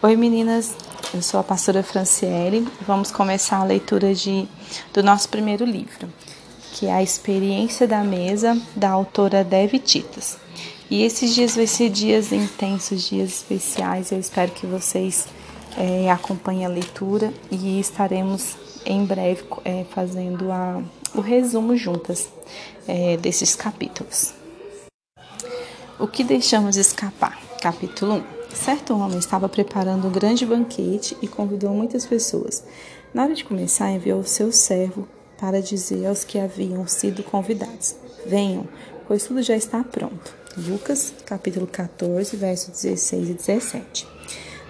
Oi meninas, eu sou a pastora Franciele vamos começar a leitura de, do nosso primeiro livro, que é A Experiência da Mesa, da autora Dev Titas. E esses dias vão ser dias intensos, dias especiais, eu espero que vocês é, acompanhem a leitura e estaremos em breve é, fazendo a, o resumo juntas é, desses capítulos. O que deixamos escapar? Capítulo 1. Certo homem estava preparando um grande banquete e convidou muitas pessoas. Na hora de começar, enviou seu servo para dizer aos que haviam sido convidados: Venham, pois tudo já está pronto. Lucas, capítulo 14, versos 16 e 17.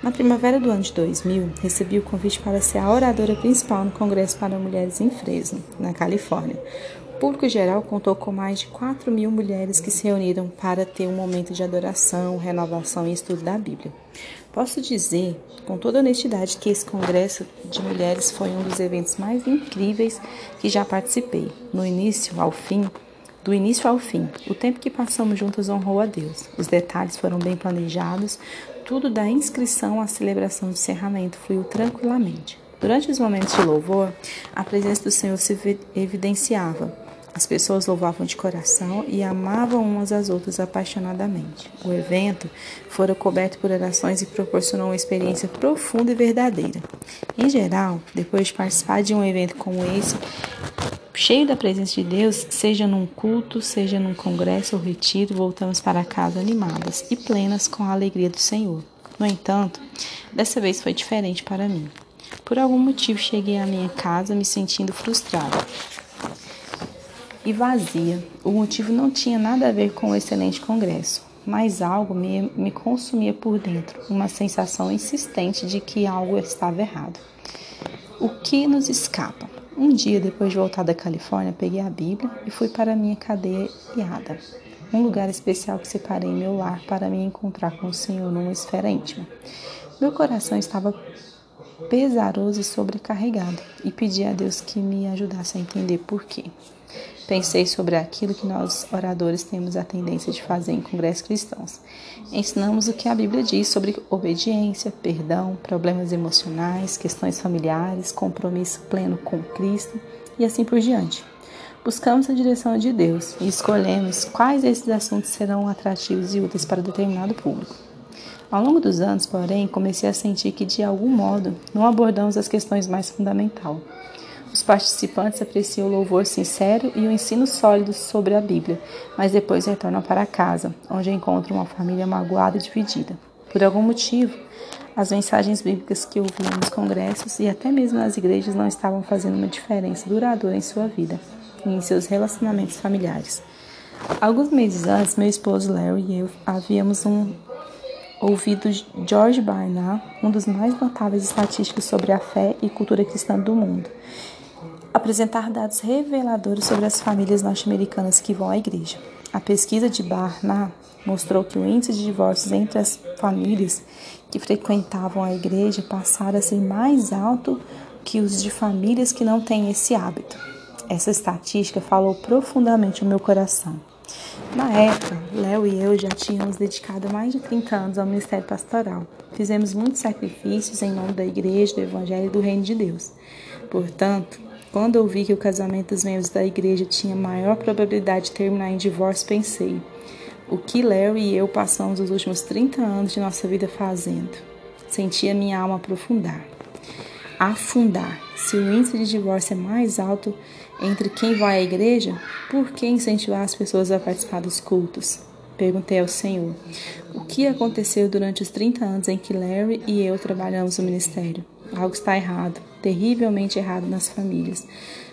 Na primavera do ano de 2000, recebi o convite para ser a oradora principal no Congresso para Mulheres em Fresno, na Califórnia. Público geral contou com mais de 4 mil mulheres que se reuniram para ter um momento de adoração, renovação e estudo da Bíblia. Posso dizer, com toda honestidade, que esse congresso de mulheres foi um dos eventos mais incríveis que já participei. No início ao fim, do início ao fim, o tempo que passamos juntas honrou a Deus. Os detalhes foram bem planejados, tudo da inscrição à celebração de encerramento fluiu tranquilamente. Durante os momentos de louvor, a presença do Senhor se evidenciava. As pessoas louvavam de coração e amavam umas às outras apaixonadamente. O evento fora coberto por orações e proporcionou uma experiência profunda e verdadeira. Em geral, depois de participar de um evento como esse, cheio da presença de Deus, seja num culto, seja num congresso ou retiro, voltamos para casa animadas e plenas com a alegria do Senhor. No entanto, dessa vez foi diferente para mim. Por algum motivo cheguei à minha casa me sentindo frustrada e vazia. O motivo não tinha nada a ver com o excelente congresso, mas algo me, me consumia por dentro, uma sensação insistente de que algo estava errado. O que nos escapa? Um dia, depois de voltar da Califórnia, peguei a Bíblia e fui para minha cadeia iada, um lugar especial que separei meu lar para me encontrar com o Senhor numa esfera íntima. Meu coração estava pesaroso e sobrecarregado e pedi a Deus que me ajudasse a entender por quê. Pensei sobre aquilo que nós, oradores, temos a tendência de fazer em congressos cristãos. Ensinamos o que a Bíblia diz sobre obediência, perdão, problemas emocionais, questões familiares, compromisso pleno com Cristo e assim por diante. Buscamos a direção de Deus e escolhemos quais desses assuntos serão atrativos e úteis para determinado público. Ao longo dos anos, porém, comecei a sentir que, de algum modo, não abordamos as questões mais fundamentais os participantes apreciam o louvor sincero e o ensino sólido sobre a Bíblia, mas depois retornam para casa, onde encontram uma família magoada e dividida. Por algum motivo, as mensagens bíblicas que ouviam nos congressos e até mesmo nas igrejas não estavam fazendo uma diferença duradoura em sua vida e em seus relacionamentos familiares. Alguns meses antes, meu esposo Larry e eu havíamos um ouvido George Barna, um dos mais notáveis estatísticos sobre a fé e cultura cristã do mundo apresentar dados reveladores sobre as famílias norte-americanas que vão à igreja. A pesquisa de Barna mostrou que o índice de divórcios entre as famílias que frequentavam a igreja passara a ser mais alto que os de famílias que não têm esse hábito. Essa estatística falou profundamente ao meu coração. Na época, Léo e eu já tínhamos dedicado mais de 30 anos ao ministério pastoral. Fizemos muitos sacrifícios em nome da igreja, do evangelho e do reino de Deus. Portanto, quando ouvi que o casamento dos membros da igreja tinha maior probabilidade de terminar em divórcio, pensei: o que Larry e eu passamos os últimos 30 anos de nossa vida fazendo? Senti a minha alma aprofundar, afundar. Se o índice de divórcio é mais alto entre quem vai à igreja, por que incentivar as pessoas a participar dos cultos? Perguntei ao Senhor: o que aconteceu durante os 30 anos em que Larry e eu trabalhamos no ministério? Algo está errado, terrivelmente errado nas famílias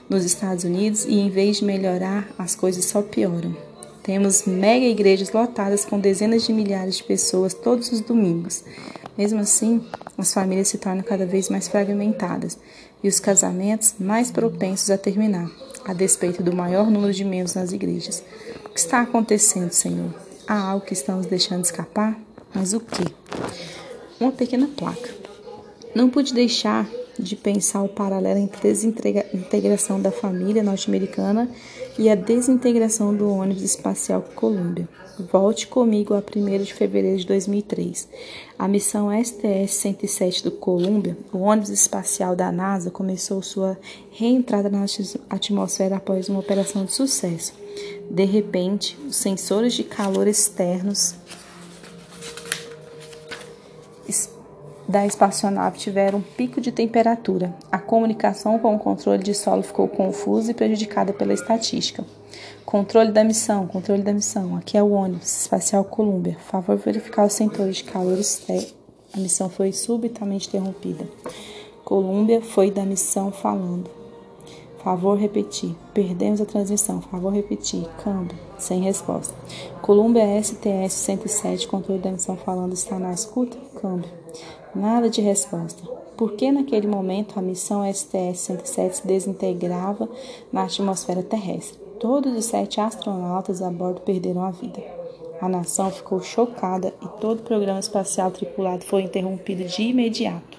nos Estados Unidos e em vez de melhorar, as coisas só pioram. Temos mega igrejas lotadas com dezenas de milhares de pessoas todos os domingos. Mesmo assim, as famílias se tornam cada vez mais fragmentadas e os casamentos mais propensos a terminar, a despeito do maior número de membros nas igrejas. O que está acontecendo, Senhor? Há algo que estamos deixando escapar? Mas o que? Uma pequena placa não pude deixar de pensar o paralelo entre a desintegração da família norte-americana e a desintegração do ônibus espacial Columbia. Volte comigo a 1 de fevereiro de 2003. A missão STS-107 do Columbia, o ônibus espacial da NASA, começou sua reentrada na atmosfera após uma operação de sucesso. De repente, os sensores de calor externos da espaçonave tiveram um pico de temperatura. A comunicação com o controle de solo ficou confusa e prejudicada pela estatística. Controle da missão, controle da missão. Aqui é o ônibus espacial Columbia. Favor verificar os sensores de calor externo. A missão foi subitamente interrompida. Columbia foi da missão falando. Favor repetir. Perdemos a transmissão. Favor repetir. Câmbio. Sem resposta. Columbia STS 107, controle da missão falando, está na escuta? Câmbio. Nada de resposta. Por que naquele momento a missão STS-107 se desintegrava na atmosfera terrestre? Todos os sete astronautas a bordo perderam a vida. A nação ficou chocada e todo o programa espacial tripulado foi interrompido de imediato.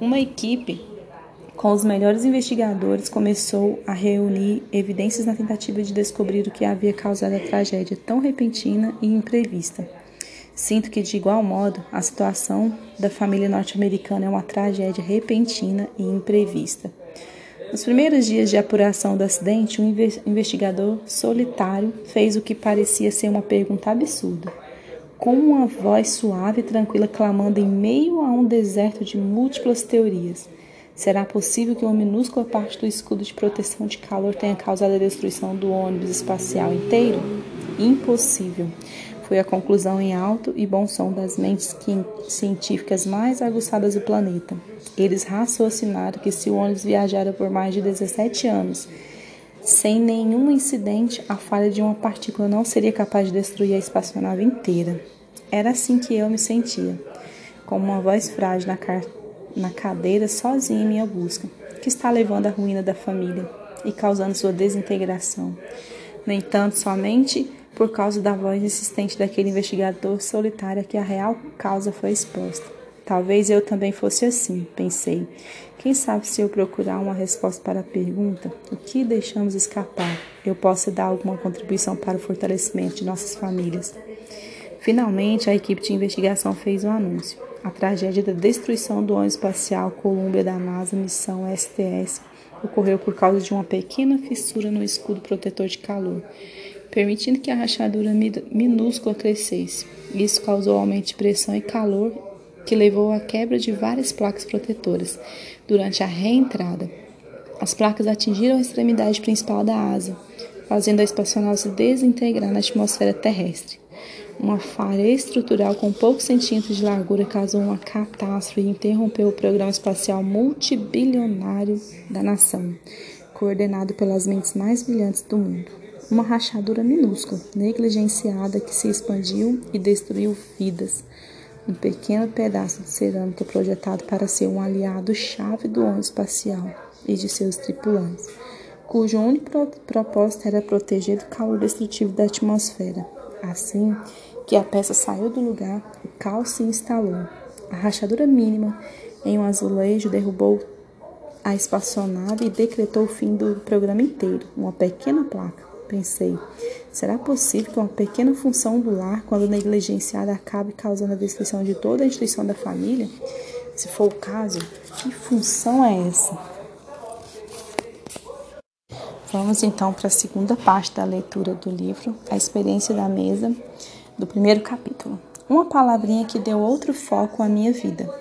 Uma equipe com os melhores investigadores começou a reunir evidências na tentativa de descobrir o que havia causado a tragédia tão repentina e imprevista. Sinto que, de igual modo, a situação da família norte-americana é uma tragédia repentina e imprevista. Nos primeiros dias de apuração do acidente, um investigador solitário fez o que parecia ser uma pergunta absurda. Com uma voz suave e tranquila clamando em meio a um deserto de múltiplas teorias. Será possível que uma minúscula parte do escudo de proteção de calor tenha causado a destruição do ônibus espacial inteiro? Impossível foi a conclusão em alto e bom som das mentes científicas mais aguçadas do planeta. Eles raciocinaram que se o ônibus viajara por mais de 17 anos, sem nenhum incidente, a falha de uma partícula não seria capaz de destruir a espaçonave inteira. Era assim que eu me sentia, com uma voz frágil na, na cadeira, sozinha em minha busca, que está levando à ruína da família e causando sua desintegração. No entanto, somente por causa da voz insistente daquele investigador solitário que a real causa foi exposta. Talvez eu também fosse assim, pensei. Quem sabe se eu procurar uma resposta para a pergunta, o que deixamos escapar, eu possa dar alguma contribuição para o fortalecimento de nossas famílias. Finalmente, a equipe de investigação fez um anúncio. A tragédia da destruição do ônibus espacial Columbia da NASA Missão STS ocorreu por causa de uma pequena fissura no escudo protetor de calor permitindo que a rachadura minúscula crescesse. Isso causou aumento de pressão e calor, que levou à quebra de várias placas protetoras durante a reentrada. As placas atingiram a extremidade principal da asa, fazendo a espaçonave se desintegrar na atmosfera terrestre. Uma falha estrutural com poucos centímetros de largura causou uma catástrofe e interrompeu o programa espacial multibilionário da nação, coordenado pelas mentes mais brilhantes do mundo uma rachadura minúscula, negligenciada, que se expandiu e destruiu vidas. Um pequeno pedaço de cerâmica projetado para ser um aliado-chave do ônibus espacial e de seus tripulantes, cujo único propósito era proteger do calor destrutivo da atmosfera. Assim que a peça saiu do lugar, o caos se instalou. A rachadura mínima em um azulejo derrubou a espaçonave e decretou o fim do programa inteiro. Uma pequena placa Pensei, será possível que uma pequena função do lar, quando negligenciada, acabe causando a destruição de toda a instituição da família? Se for o caso, que função é essa? Vamos então para a segunda parte da leitura do livro, A Experiência da Mesa, do primeiro capítulo. Uma palavrinha que deu outro foco à minha vida.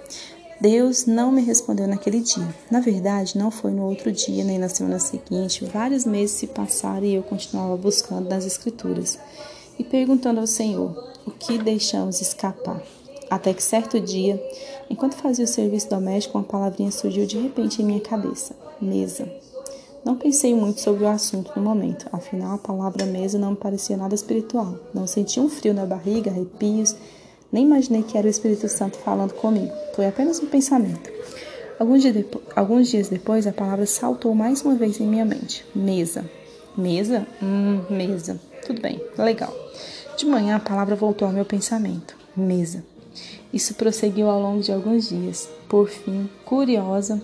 Deus não me respondeu naquele dia. Na verdade, não foi no outro dia nem na semana seguinte. Vários meses se passaram e eu continuava buscando nas Escrituras e perguntando ao Senhor o que deixamos escapar. Até que certo dia, enquanto fazia o serviço doméstico, uma palavrinha surgiu de repente em minha cabeça: mesa. Não pensei muito sobre o assunto no momento, afinal a palavra mesa não me parecia nada espiritual. Não senti um frio na barriga, arrepios nem imaginei que era o Espírito Santo falando comigo. Foi apenas um pensamento. Alguns dias, depois, alguns dias depois, a palavra saltou mais uma vez em minha mente. Mesa. Mesa? Hum, mesa. Tudo bem, legal. De manhã, a palavra voltou ao meu pensamento. Mesa. Isso prosseguiu ao longo de alguns dias. Por fim, curiosa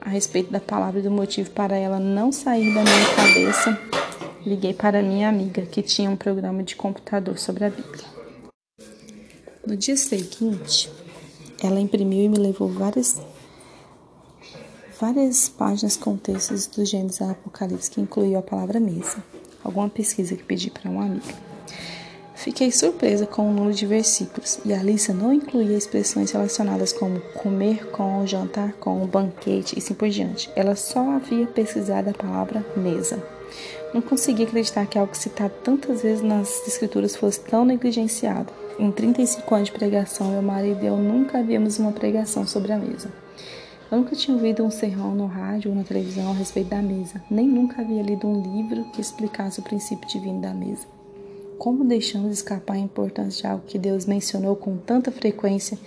a respeito da palavra e do motivo para ela não sair da minha cabeça, liguei para minha amiga, que tinha um programa de computador sobre a Bíblia. No dia seguinte, ela imprimiu e me levou várias várias páginas com textos do Gênesis e Apocalipse que incluiu a palavra mesa, alguma pesquisa que pedi para uma amiga. Fiquei surpresa com o número de versículos e a lista não incluía expressões relacionadas como comer com, jantar com, banquete e assim por diante. Ela só havia pesquisado a palavra mesa. Não conseguia acreditar que algo citado tantas vezes nas escrituras fosse tão negligenciado. Em 35 anos de pregação, meu marido e eu nunca havíamos uma pregação sobre a mesa. Eu nunca tinha ouvido um sermão no rádio ou na televisão a respeito da mesa, nem nunca havia lido um livro que explicasse o princípio divino da mesa. Como deixamos escapar a importância de algo que Deus mencionou com tanta frequência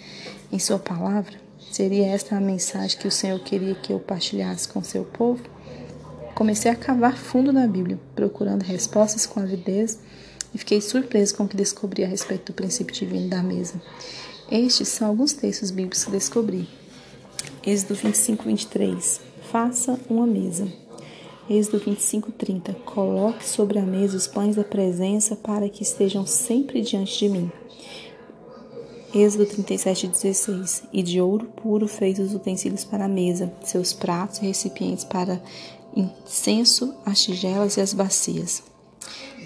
em Sua palavra? Seria esta a mensagem que o Senhor queria que eu partilhasse com seu povo? Comecei a cavar fundo na Bíblia, procurando respostas com avidez e fiquei surpreso com o que descobri a respeito do princípio divino da mesa. Estes são alguns textos bíblicos que descobri. Êxodo 25, 23. Faça uma mesa. Êxodo 25, 30. Coloque sobre a mesa os pães da presença para que estejam sempre diante de mim. Êxodo 37, 16. E de ouro puro fez os utensílios para a mesa, seus pratos e recipientes para incenso, as tigelas e as bacias.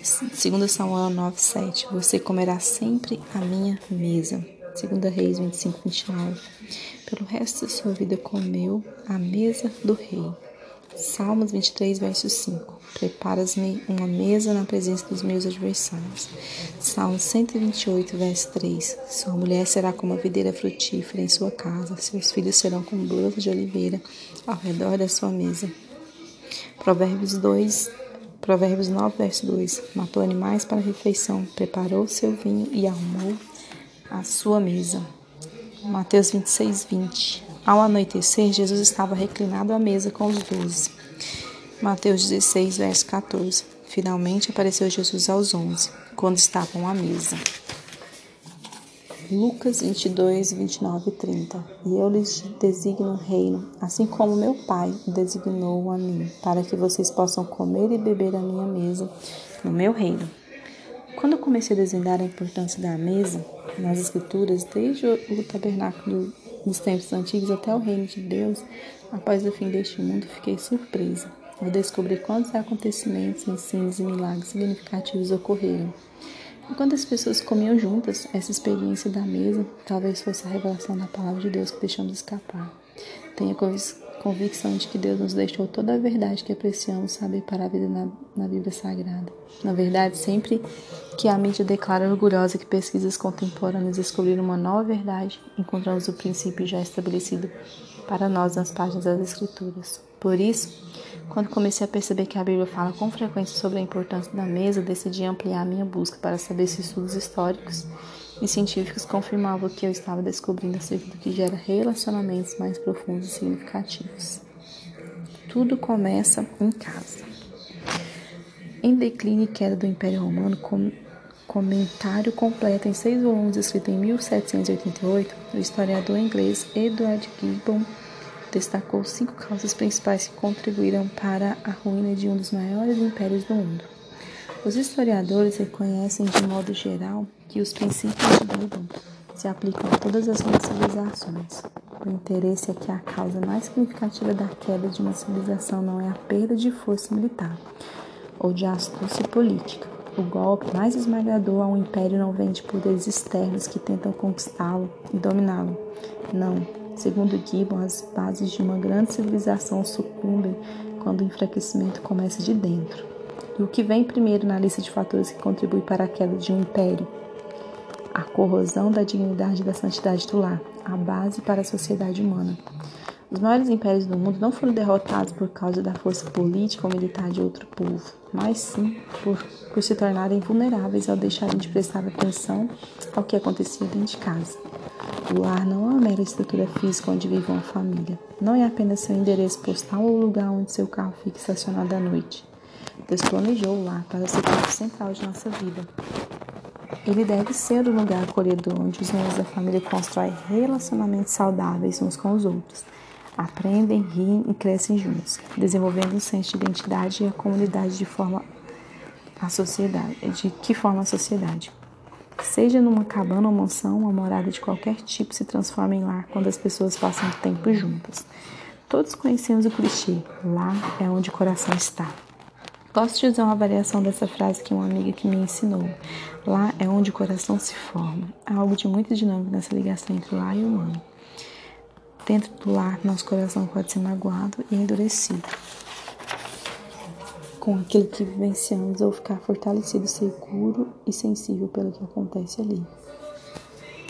2 Samuel 9, 7. Você comerá sempre a minha mesa. 2 Reis 25, 29. Pelo resto da sua vida comeu a mesa do rei. Salmos 23, verso 5. Preparas-me uma mesa na presença dos meus adversários. Salmos 128, verso 3. Sua mulher será como a videira frutífera em sua casa, seus filhos serão como brotos de oliveira ao redor da sua mesa. Provérbios 2, Provérbios 9, verso 2. Matou animais para refeição, preparou seu vinho e arrumou a sua mesa. Mateus 26, 20. Ao anoitecer, Jesus estava reclinado à mesa com os doze. Mateus 16, verso 14. Finalmente apareceu Jesus aos onze, quando estavam à mesa. Lucas 22, 29 e 30. E eu lhes designo um reino, assim como meu Pai designou a mim, para que vocês possam comer e beber a minha mesa no meu reino. Quando eu comecei a desvendar a importância da mesa nas Escrituras, desde o tabernáculo nos tempos antigos até o reino de Deus, após o fim deste mundo, fiquei surpresa ao descobrir quantos acontecimentos, ensinos e milagres significativos ocorreram. Enquanto as pessoas comiam juntas, essa experiência da mesa talvez fosse a revelação da palavra de Deus que deixamos escapar. Tenha convicção de que Deus nos deixou toda a verdade que apreciamos saber para a vida na, na Bíblia Sagrada. Na verdade, sempre que a mídia declara orgulhosa que pesquisas contemporâneas descobriram uma nova verdade, encontramos o princípio já estabelecido para nós nas páginas das Escrituras. Por isso, quando comecei a perceber que a Bíblia fala com frequência sobre a importância da mesa, decidi ampliar minha busca para saber se estudos históricos e científicos confirmavam o que eu estava descobrindo acerca do que gera relacionamentos mais profundos e significativos. Tudo começa em casa. Em Declínio e Queda do Império Romano, com comentário completo em seis volumes escrito em 1788, o historiador inglês Edward Gibbon destacou cinco causas principais que contribuíram para a ruína de um dos maiores impérios do mundo. Os historiadores reconhecem de modo geral que os princípios de Buda se aplicam a todas as civilizações. O interesse é que a causa mais significativa da queda de uma civilização não é a perda de força militar ou de astúcia política. O golpe mais esmagador a um império não vem de poderes externos que tentam conquistá-lo e dominá-lo. Não. Segundo Gibbon, as bases de uma grande civilização sucumbem quando o enfraquecimento começa de dentro. E o que vem primeiro na lista de fatores que contribuem para a queda de um império? a corrosão da dignidade e da santidade do lar, a base para a sociedade humana. Os maiores impérios do mundo não foram derrotados por causa da força política ou militar de outro povo, mas sim por, por se tornarem vulneráveis ao deixarem de prestar atenção ao que acontecia dentro de casa. O lar não é uma mera estrutura física onde vive uma família. Não é apenas seu endereço postal ou o lugar onde seu carro fica estacionado à noite. Deus planejou o lar para ser o central de nossa vida. Ele deve ser o lugar acolhedor onde os membros da família constroem relacionamentos saudáveis uns com os outros, aprendem, riem e crescem juntos, desenvolvendo um senso de identidade e a comunidade de forma a sociedade, de que forma a sociedade. Seja numa cabana ou mansão, uma morada de qualquer tipo se transforma em lar quando as pessoas passam tempo juntas. Todos conhecemos o clichê: lá é onde o coração está. Posso te dizer uma variação dessa frase que uma amiga que me ensinou. Lá é onde o coração se forma. Há algo de muito dinâmico nessa ligação entre lar e o humano. Dentro do lar, nosso coração pode ser magoado e endurecido com aquilo que vivenciamos ou ficar fortalecido, seguro e sensível pelo que acontece ali.